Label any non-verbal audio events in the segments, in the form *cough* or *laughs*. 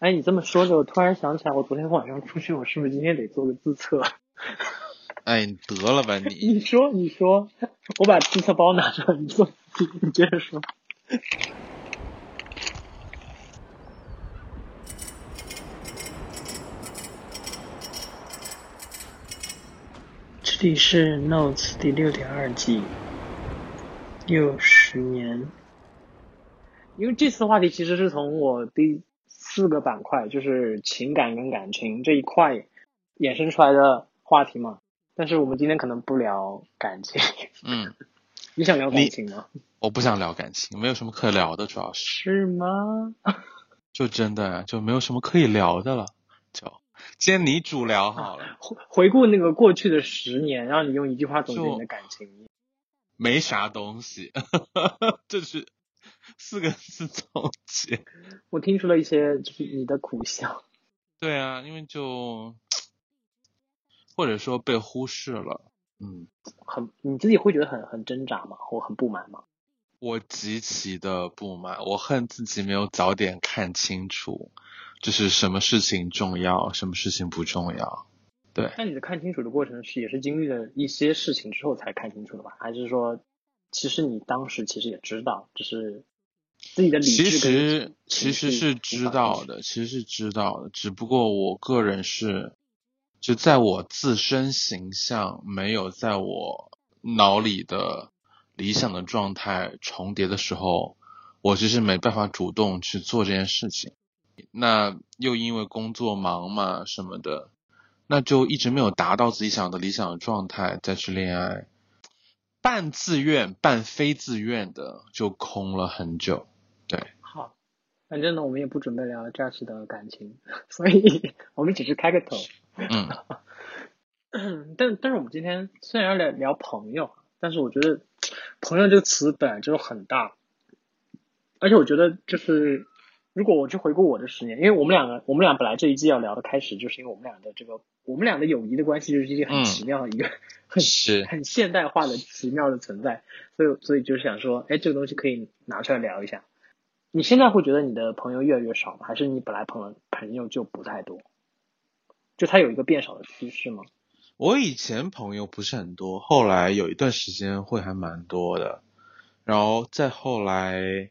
哎，你这么说着，我突然想起来，我昨天晚上出去，我是不是今天得做个自测？*laughs* 哎，你得了吧你！你说，你说，我把自测包拿出来，你做，你接着说。这里是 Notes 第六点二季，六十年。因为这次话题其实是从我第四个板块，就是情感跟感情这一块衍生出来的话题嘛。但是我们今天可能不聊感情。嗯，*laughs* 你想聊感情吗？我不想聊感情，没有什么可聊的，主要是。是吗？*laughs* 就真的就没有什么可以聊的了，就今天你主聊好了。回回顾那个过去的十年，让你用一句话总结你的感情。没啥东西，*laughs* 这是。四个字总结，我听出了一些就是你的苦笑。对啊，因为就或者说被忽视了，嗯，很你自己会觉得很很挣扎吗？或很不满吗？我极其的不满，我恨自己没有早点看清楚，就是什么事情重要，什么事情不重要。对。那你的看清楚的过程是也是经历了一些事情之后才看清楚的吧？还是说，其实你当时其实也知道，只是？自己的理智其实其实是知道的，其实是知道的，只不过我个人是，就在我自身形象没有在我脑里的理想的状态重叠的时候，我其实没办法主动去做这件事情。那又因为工作忙嘛什么的，那就一直没有达到自己想的理想的状态再去恋爱。半自愿半非自愿的就空了很久，对。好，反正呢，我们也不准备聊 Josh 的感情，*laughs* 所以我们只是开个头。嗯。*laughs* 但但是我们今天虽然要聊聊朋友，但是我觉得朋友这个词本来就是很大，而且我觉得就是如果我去回顾我的十年，因为我们两个我们俩本来这一季要聊的开始，就是因为我们俩的这个我们俩的友谊的关系就是一个很奇妙的一个。很是 *laughs* 很现代化的奇妙的存在，所以所以就是想说，哎，这个东西可以拿出来聊一下。你现在会觉得你的朋友越来越少吗？还是你本来朋友朋友就不太多？就他有一个变少的趋势吗？我以前朋友不是很多，后来有一段时间会还蛮多的，然后再后来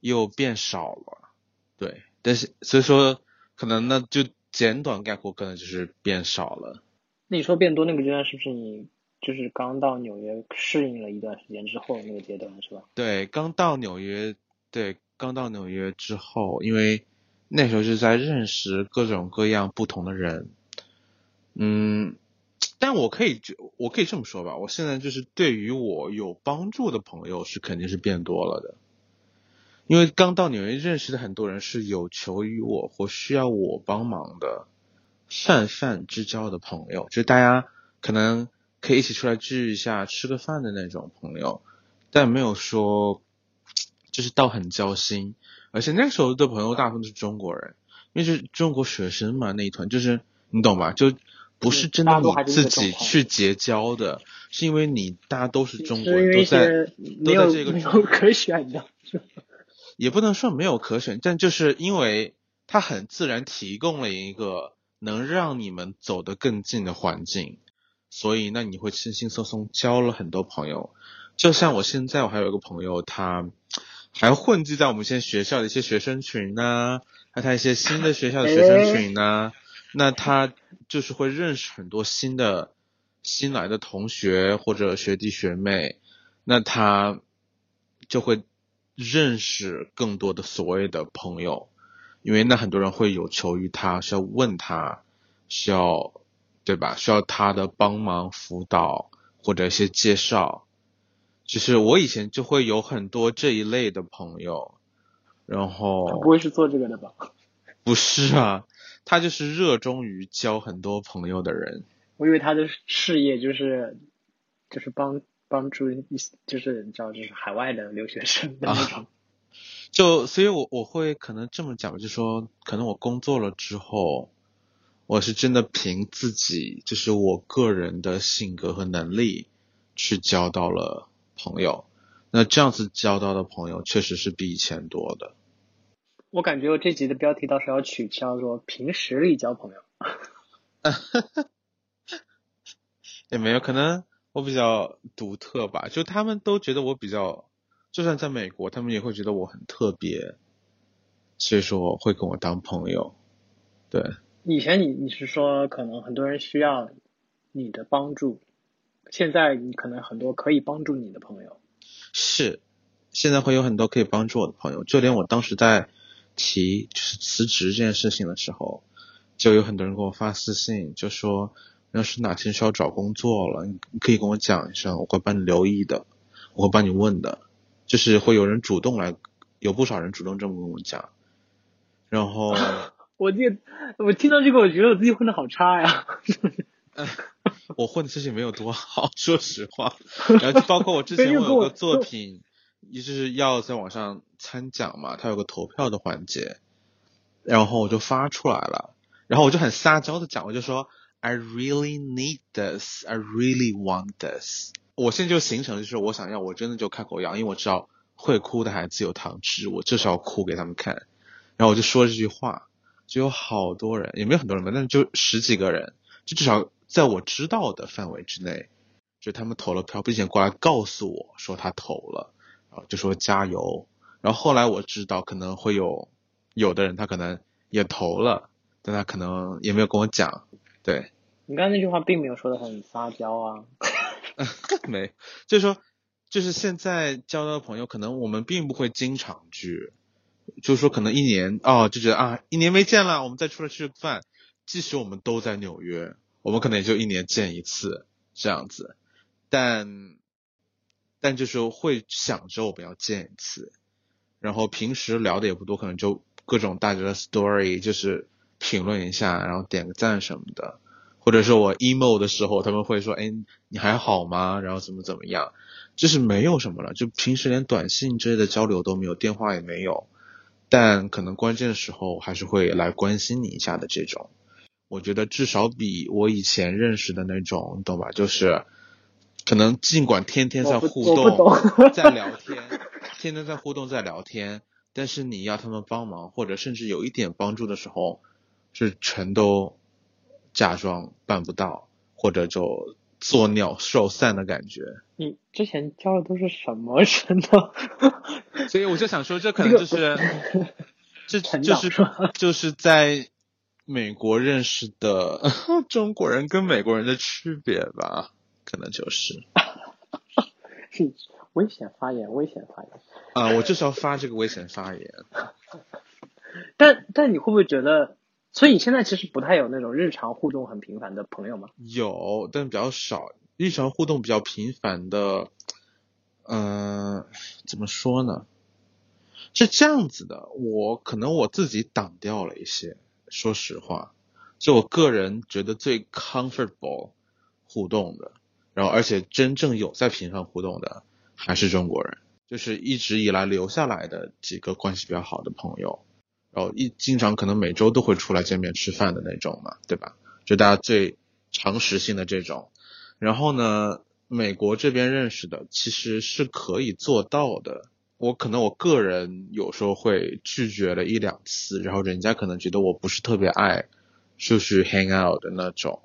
又变少了。对，但是所以说可能那就简短概括，可能就是变少了。那你说变多那个阶段是不是你？就是刚到纽约适应了一段时间之后那个阶段是吧？对，刚到纽约，对，刚到纽约之后，因为那时候是在认识各种各样不同的人，嗯，但我可以就我可以这么说吧，我现在就是对于我有帮助的朋友是肯定是变多了的，因为刚到纽约认识的很多人是有求于我或需要我帮忙的泛泛之交的朋友，就是大家可能。可以一起出来聚一下、吃个饭的那种朋友，但没有说就是到很交心。而且那时候的朋友大部分都是中国人，因为是中国学生嘛，那一团就是你懂吧？就不是真的你自己去结交的，是因为你大家都是中国人，都在都在这个没有可选的，也不能说没有可选，但就是因为它很自然提供了一个能让你们走得更近的环境。所以，那你会轻轻松松交了很多朋友，就像我现在，我还有一个朋友，他还混迹在我们现在学校的一些学生群呐，还有他一些新的学校的学生群呐，那他就是会认识很多新的新来的同学或者学弟学妹，那他就会认识更多的所谓的朋友，因为那很多人会有求于他，需要问他，需要。对吧？需要他的帮忙辅导或者一些介绍，就是我以前就会有很多这一类的朋友，然后他不会是做这个的吧？不是啊，他就是热衷于交很多朋友的人。我以为他的事业就是就是帮帮助一就是你知道就是海外的留学生的那种。*laughs* 就所以，我我会可能这么讲，就说可能我工作了之后。我是真的凭自己，就是我个人的性格和能力去交到了朋友。那这样子交到的朋友确实是比以前多的。我感觉我这集的标题到时候要取叫做“凭实力交朋友”。*laughs* 也没有，可能我比较独特吧，就他们都觉得我比较，就算在美国，他们也会觉得我很特别，所以说会跟我当朋友。对，以前你你是说可能很多人需要你的帮助，现在你可能很多可以帮助你的朋友。是，现在会有很多可以帮助我的朋友，就连我当时在提就是辞职这件事情的时候，就有很多人给我发私信，就说。要是哪天需要找工作了，你可以跟我讲一声，我会帮你留意的，我会帮你问的，就是会有人主动来，有不少人主动这么跟我讲。然后 *laughs* 我这，我听到这个，我觉得我自己混的好差呀。*laughs* 我混的其实没有多好，说实话。然后包括我之前我有个作品，也就是要在网上参奖嘛，它有个投票的环节，然后我就发出来了，然后我就很撒娇的讲，我就说。I really need this. I really want this. 我现在就形成就是我想要，我真的就开口要，因为我知道会哭的孩子有糖吃，我就是要哭给他们看。然后我就说这句话，就有好多人，也没有很多人吧，但是就十几个人，就至少在我知道的范围之内，就他们投了票，并且过来告诉我说他投了，然后就说加油。然后后来我知道可能会有有的人他可能也投了，但他可能也没有跟我讲，对。你刚才那句话并没有说的很撒娇啊，*laughs* 没，就是说，就是现在交到的朋友，可能我们并不会经常聚，就是说可能一年哦就觉得啊一年没见了，我们再出来吃个饭，即使我们都在纽约，我们可能也就一年见一次这样子，但但就是会想着我们要见一次，然后平时聊的也不多，可能就各种大家的 story，就是评论一下，然后点个赞什么的。或者说我 emo 的时候，他们会说：“哎，你还好吗？”然后怎么怎么样，就是没有什么了，就平时连短信之类的交流都没有，电话也没有，但可能关键的时候还是会来关心你一下的这种。我觉得至少比我以前认识的那种，你懂吧？就是可能尽管天天在互动，在聊天，天天在互动在聊天，但是你要他们帮忙，或者甚至有一点帮助的时候，是全都。假装办不到，或者就作鸟兽散的感觉。你之前交的都是什么人呢？所以我就想说，这可能就是，*laughs* 这就是就是在美国认识的 *laughs* 中国人跟美国人的区别吧，可能就是。*laughs* 是危险发言，危险发言。啊，我就是要发这个危险发言。但但你会不会觉得？所以现在其实不太有那种日常互动很频繁的朋友吗？有，但比较少。日常互动比较频繁的，嗯，怎么说呢？是这样子的，我可能我自己挡掉了一些。说实话，就我个人觉得最 comfortable 互动的，然后而且真正有在频繁互动的，还是中国人，就是一直以来留下来的几个关系比较好的朋友。然后一经常可能每周都会出来见面吃饭的那种嘛，对吧？就大家最常识性的这种。然后呢，美国这边认识的其实是可以做到的。我可能我个人有时候会拒绝了一两次，然后人家可能觉得我不是特别爱就是 hang out 的那种，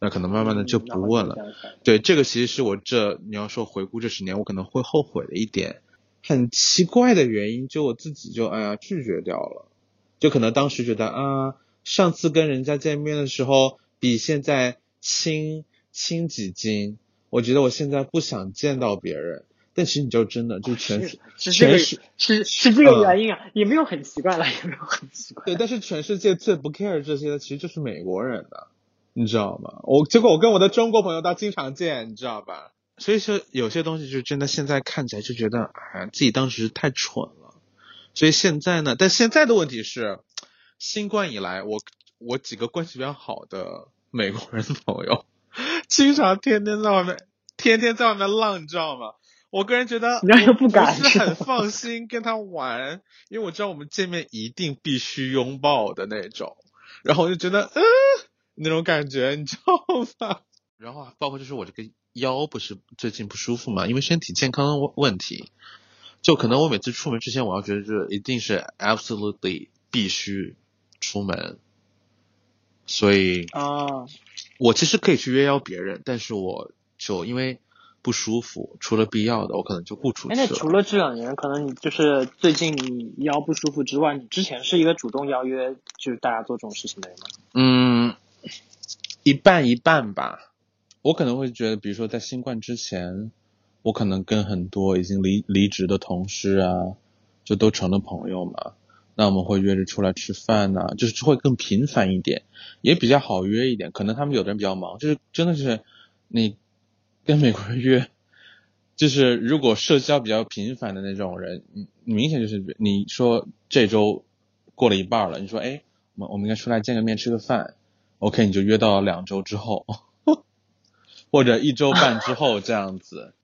那可能慢慢的就不问了。对，这个其实是我这你要说回顾这十年，我可能会后悔的一点，很奇怪的原因，就我自己就哎呀拒绝掉了。就可能当时觉得啊，上次跟人家见面的时候比现在轻轻几斤，我觉得我现在不想见到别人。但其实你就真的就全是全是是是这个原因啊，也没有很奇怪了，也没有很奇怪。对，但是全世界最不 care 这些的其实就是美国人的，你知道吗？我结果我跟我的中国朋友倒经常见，你知道吧？所以说有些东西就真的现在看起来就觉得啊，自己当时太蠢了。所以现在呢？但现在的问题是，新冠以来，我我几个关系比较好的美国人朋友，经常天天在外面，天天在外面浪，你知道吗？我个人觉得，不敢，不是很放心跟他玩，因为我知道我们见面一定必须拥抱的那种，然后我就觉得，嗯，那种感觉，你知道吗？然后包括就是我这个腰不是最近不舒服嘛，因为身体健康问问题。就可能我每次出门之前，我要觉得就是一定是 absolutely 必须出门，所以啊，我其实可以去约邀别人，但是我就因为不舒服，除了必要的，我可能就不出去了，那除了。了这两年，可能你就是最近你腰不舒服之外，你之前是一个主动邀约就是大家做这种事情的人吗？嗯，一半一半吧。我可能会觉得，比如说在新冠之前，我可能跟很多已经离离职的同事啊，就都成了朋友嘛。那我们会约着出来吃饭呐、就是会更频繁一点，也比较好约一点。可能他们有的人比较忙，就是真的是你跟美国人约，就是如果社交比较频繁的那种人，你明显就是你说这周过了一半了，你说哎，我们我们应该出来见个面吃个饭，OK，你就约到两周之后，*laughs* 或者一周半之后这样子。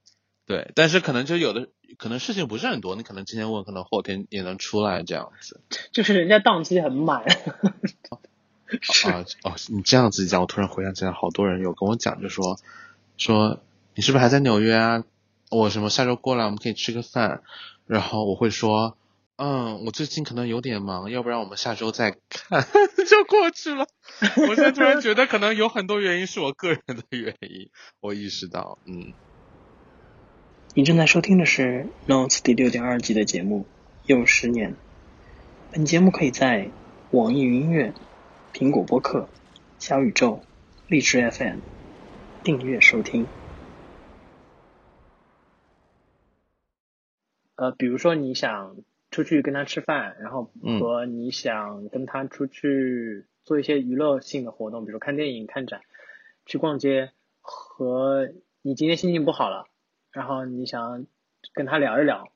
对，但是可能就有的可能事情不是很多，你可能今天问，可能后天也能出来这样子。就是人家档期很满，*laughs* 是啊哦，你这样子讲，我突然回想起来，好多人有跟我讲，就说说你是不是还在纽约啊？我什么下周过来，我们可以吃个饭。然后我会说，嗯，我最近可能有点忙，要不然我们下周再看，*laughs* 就过去了。我现在突然觉得，可能有很多原因是我个人的原因，我意识到，嗯，你正在收听的是《Notes》第六点二季的节目《又十年》。本节目可以在网易云音乐、苹果播客、小宇宙、荔枝 FM 订阅收听。呃，比如说你想出去跟他吃饭，然后嗯和你想跟他出去做一些娱乐性的活动，比如看电影、看展、去逛街，和你今天心情不好了，然后你想跟他聊一聊，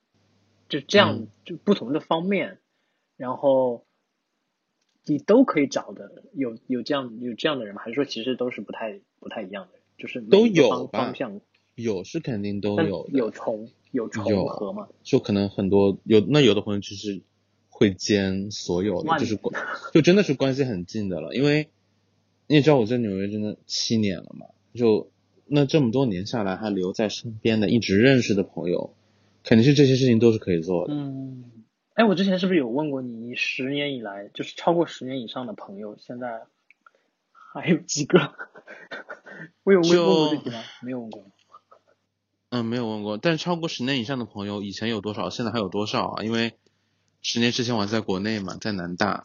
就这样嗯就不同的方面，然后你都可以找的有有这样有这样的人吗？还是说其实都是不太不太一样的人，就是都有吧方向，有是肯定都有，有重有重合嘛？就可能很多有那有的朋友就是会兼所有的，就是关就真的是关系很近的了，因为你也知道我在纽约真的七年了嘛，就那这么多年下来还留在身边的一直认识的朋友，肯定是这些事情都是可以做的。嗯，哎，我之前是不是有问过你，你十年以来就是超过十年以上的朋友，现在还有几个？*laughs* 我有问过？没有问过。嗯，没有问过，但是超过十年以上的朋友，以前有多少，现在还有多少啊？因为十年之前我还在国内嘛，在南大，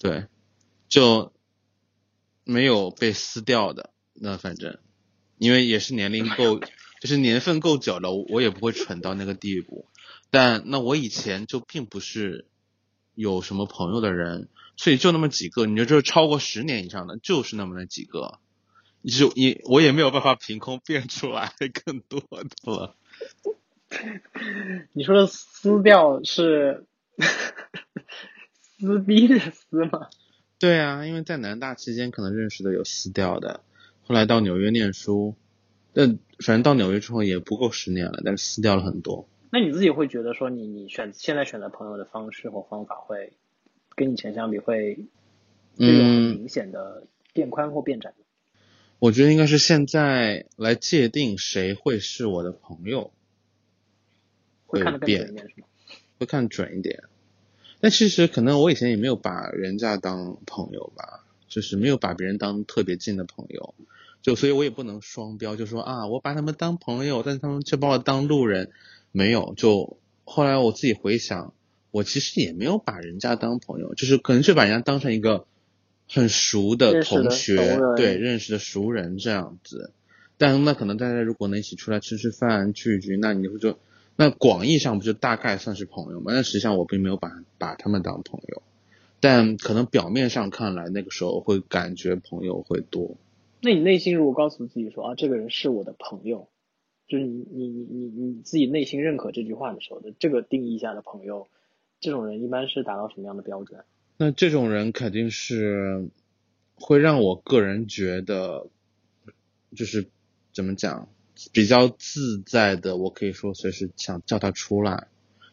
对，就没有被撕掉的。那反正，因为也是年龄够，就是年份够久了，我我也不会蠢到那个地步。但那我以前就并不是有什么朋友的人，所以就那么几个，你就就是超过十年以上的，就是那么那几个。就也我也没有办法凭空变出来更多的了。*laughs* 你说的撕掉是 *laughs* 撕逼的撕吗？对啊，因为在南大期间可能认识的有撕掉的，后来到纽约念书，但反正到纽约之后也不够十年了，但是撕掉了很多。那你自己会觉得说你你选现在选择朋友的方式或方法会跟以前相比会会有很嗯，明显的变宽或变窄吗？我觉得应该是现在来界定谁会是我的朋友，会会看得更准一变，点是吗？会看准一点。但其实可能我以前也没有把人家当朋友吧，就是没有把别人当特别近的朋友，就所以我也不能双标，就说啊我把他们当朋友，但是他们却把我当路人，没有。就后来我自己回想，我其实也没有把人家当朋友，就是可能就把人家当成一个很熟的同学，对认识的熟人这样子。但那可能大家如果能一起出来吃吃饭聚一聚，那你会就那广义上不就大概算是朋友吗？但实际上我并没有把把他们当朋友，但可能表面上看来，那个时候会感觉朋友会多。那你内心如果告诉自己说啊，这个人是我的朋友，就是你你你你你自己内心认可这句话的时候的这个定义下的朋友，这种人一般是达到什么样的标准？那这种人肯定是会让我个人觉得，就是怎么讲，比较自在的。我可以说随时想叫他出来，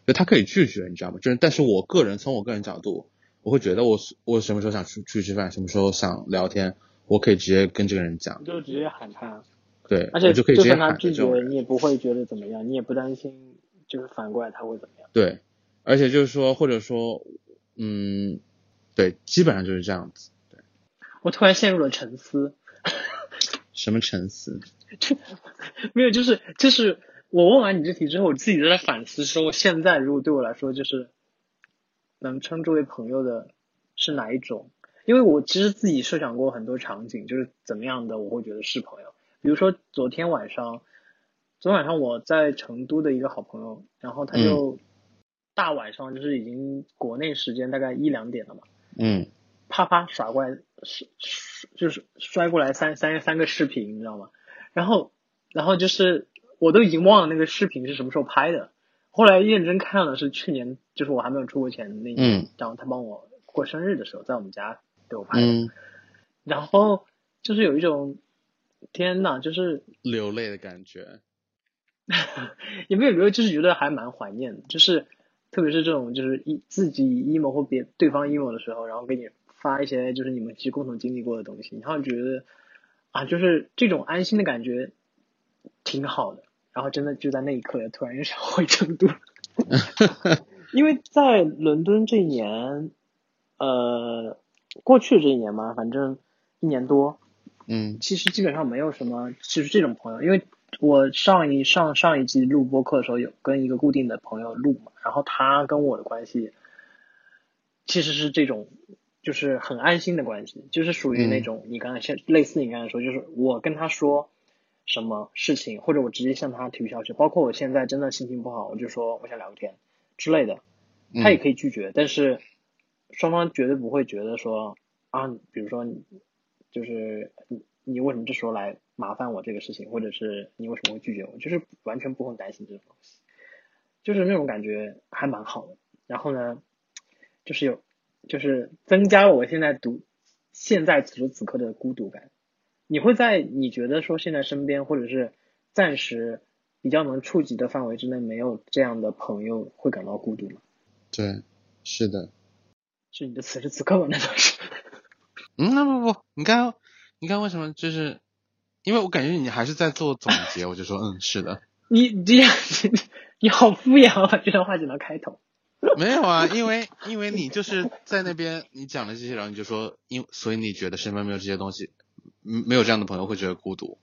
就他可以拒绝，你知道吗？就是但是我个人从我个人角度，我会觉得我我什么时候想出去吃饭，什么时候想聊天，我可以直接跟这个人讲，就直接喊他，对，而且我就可以直接喊他拒绝。你也不会觉得怎么样，你也不担心，就是反过来他会怎么样。对，而且就是说，或者说，嗯，对，基本上就是这样子。对，我突然陷入了沉思。什么沉思？*laughs* 没有，就是就是我问完你这题之后，我自己在反思，说现在如果对我来说，就是能称之为朋友的是哪一种？因为我其实自己设想过很多场景，就是怎么样的我会觉得是朋友。比如说昨天晚上，昨天晚上我在成都的一个好朋友，然后他就大晚上就是已经国内时间大概一两点了嘛，嗯啪啪甩过来，是是就是摔过来三三三个视频，你知道吗？然后然后就是我都已经忘了那个视频是什么时候拍的，后来认真看了是去年，就是我还没有出国前那年，嗯然后他帮我过生日的时候，在我们家给我拍的，嗯，然后就是有一种天呐，就是流泪的感觉。*laughs* 也没有没有，就是觉得还蛮怀念的，就是特别是这种就是一自己 emo 或别对方 emo 的时候，然后给你发一些就是你们其实共同经历过的东西，然后觉得啊，就是这种安心的感觉挺好的，然后真的就在那一刻，突然又想回成都，*laughs* 因为在伦敦这一年，呃，过去这一年嘛，反正一年多，嗯。其实基本上没有什么，就是这种朋友，因为我上一上上一季录播课的时候有跟一个固定的朋友录嘛，然后他跟我的关系其实是这种，就是很安心的关系，就是属于那种你刚才像类似你刚才说，就是我跟他说什么事情，或者我直接向他提出消息，包括我现在真的心情不好，我就说我想聊个天之类的，嗯。他也可以拒绝，但是双方绝对不会觉得说啊，比如说就是你你为什么这时候来麻烦我这个事情，或者是你为什么会拒绝我，就是完全不用担心这种东西，就是那种感觉还蛮好的。然后呢，就是有就是增加了我现在独现在此时此刻的孤独感。你会在你觉得说现在身边或者是暂时比较能触及的范围之内没有这样的朋友会感到孤独吗？对，是的。是你的此时此刻吗？难道是？嗯，那不不，你看，你看为什么？就是因为我感觉你还是在做总结，我就说嗯，是的。你你这样，你好敷衍啊！这段话只能开头。没有啊，因为因为你就是在那边你讲了这些，然后你就说，因所以你觉得身边没有这些东西，嗯，没有这样的朋友会觉得孤独，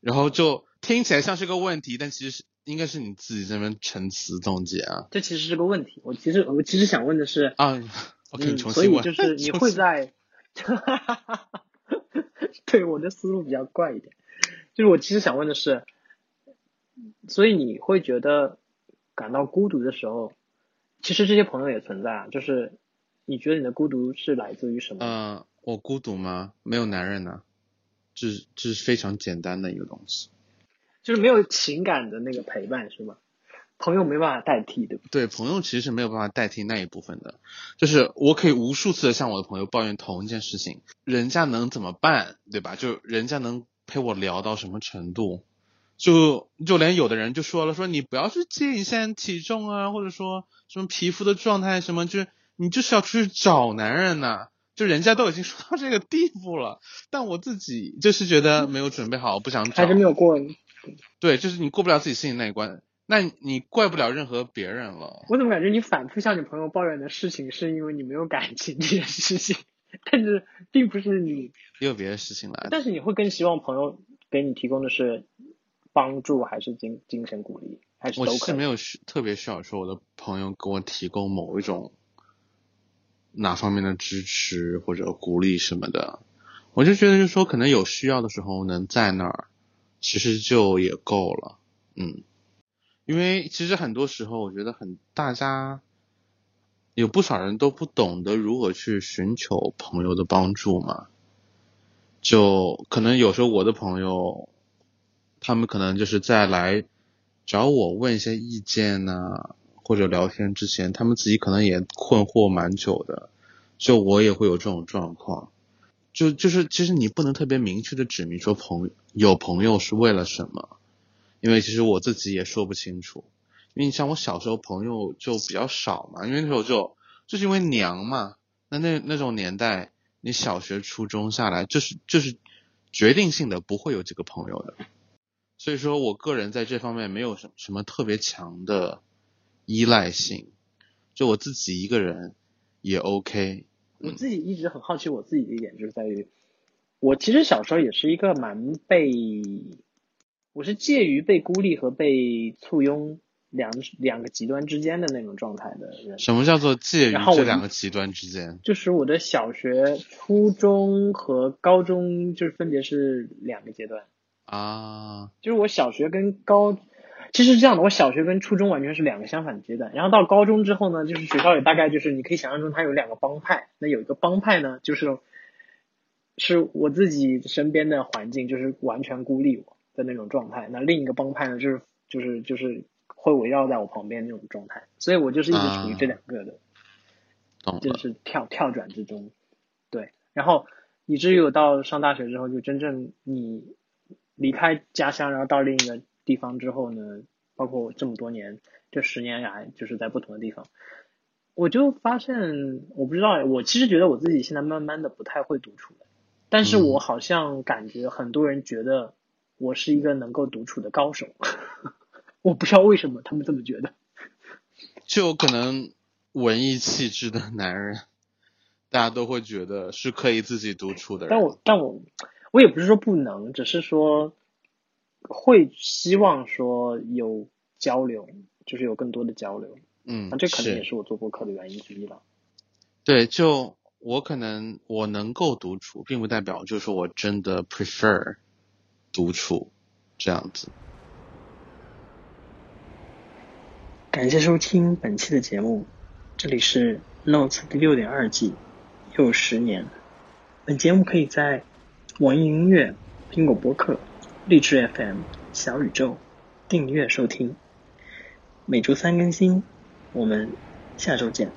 然后就听起来像是个问题，但其实是应该是你自己这边陈词总结啊这其实是个问题。我其实我其实想问的是，啊，我给你嗯，所以重新问，就是你会在，*laughs* 对我的思路比较怪一点，就是我其实想问的是，所以你会觉得感到孤独的时候，其实这些朋友也存在啊，就是你觉得你的孤独是来自于什么？嗯，我孤独吗？没有男人呢、这是这是非常简单的一个东西。就是没有情感的那个陪伴是吗？朋友没办法代替，对不？对，朋友其实是没有办法代替那一部分的。就是我可以无数次的向我的朋友抱怨同一件事情，人家能怎么办，对吧？就人家能陪我聊到什么程度？就就连有的人就说了，说你不要去介意现在体重啊，或者说什么皮肤的状态什么，就是你就是要出去找男人呐、就人家都已经说到这个地步了，但我自己就是觉得没有准备好，不想找还。是没有过？对，就是你过不了自己心里那一关，那你怪不了任何别人了。我怎么感觉你反复向你朋友抱怨的事情，是因为你没有感情这件事情，但是并不是你，也有别的事情来。但是你会更希望朋友给你提供的是帮助，还是精精神鼓励，还是我其实没？有需特别需要说我的朋友给我提供某一种哪方面的支持或者鼓励什么的，我就觉得就是说可能有需要的时候能在那儿，其实就也够了，嗯，因为其实很多时候我觉得很大家有不少人都不懂得如何去寻求朋友的帮助嘛，就可能有时候我的朋友。他们可能就是在来找我问一些意见呐、或者聊天之前，他们自己可能也困惑蛮久的。就我也会有这种状况，就就是其实你不能特别明确的指明说朋有朋友是为了什么，因为其实我自己也说不清楚。因为你像我小时候朋友就比较少嘛，因为那时候就就是因为娘嘛，那那那种年代，你小学初中下来就是就是决定性的不会有几个朋友的。所以说我个人在这方面没有什什么特别强的依赖性，就我自己一个人也 OK。我自己一直很好奇我自己的一点，就是在于，我其实小时候也是一个蛮被，我是介于被孤立和被簇拥两两个极端之间的那种状态的人。什么叫做介于这两个极端之间？就是我的小学、初中和高中，就是分别是两个阶段。啊，就是我小学跟高，其实是这样的，我小学跟初中完全是两个相反的阶段。然后到高中之后呢，就是学校里大概就是你可以想象中它有两个帮派，那有一个帮派呢，就是是我自己身边的环境就是完全孤立我的那种状态，那另一个帮派呢，就是就是就是会围绕在我旁边那种状态，所以我就是一直处于这两个的。就是跳跳转之中，对，然后以至于我到上大学之后，就真正你离开家乡，然后到另一个地方之后呢，包括我这么多年，这十年来就是在不同的地方，我就发现，我不知道，我其实觉得我自己现在慢慢的不太会独处了，但是我好像感觉很多人觉得我是一个能够独处的高手，*laughs* 我不知道为什么他们这么觉得。就可能文艺气质的男人，大家都会觉得是可以自己独处的人。但我但我我也不是说不能，只是说会希望说有交流，就是有更多的交流。嗯那，这可能也是是我做播客的原因之一了。对，就我可能我能够独处，并不代表就是我真的 prefer 独处这样子。感谢收听本期的节目，这里是 Notes 第六点二季，又十年。本节目可以在网易云音乐、苹果播客、励志 FM、小宇宙订阅收听，每周三更新。我们下周见。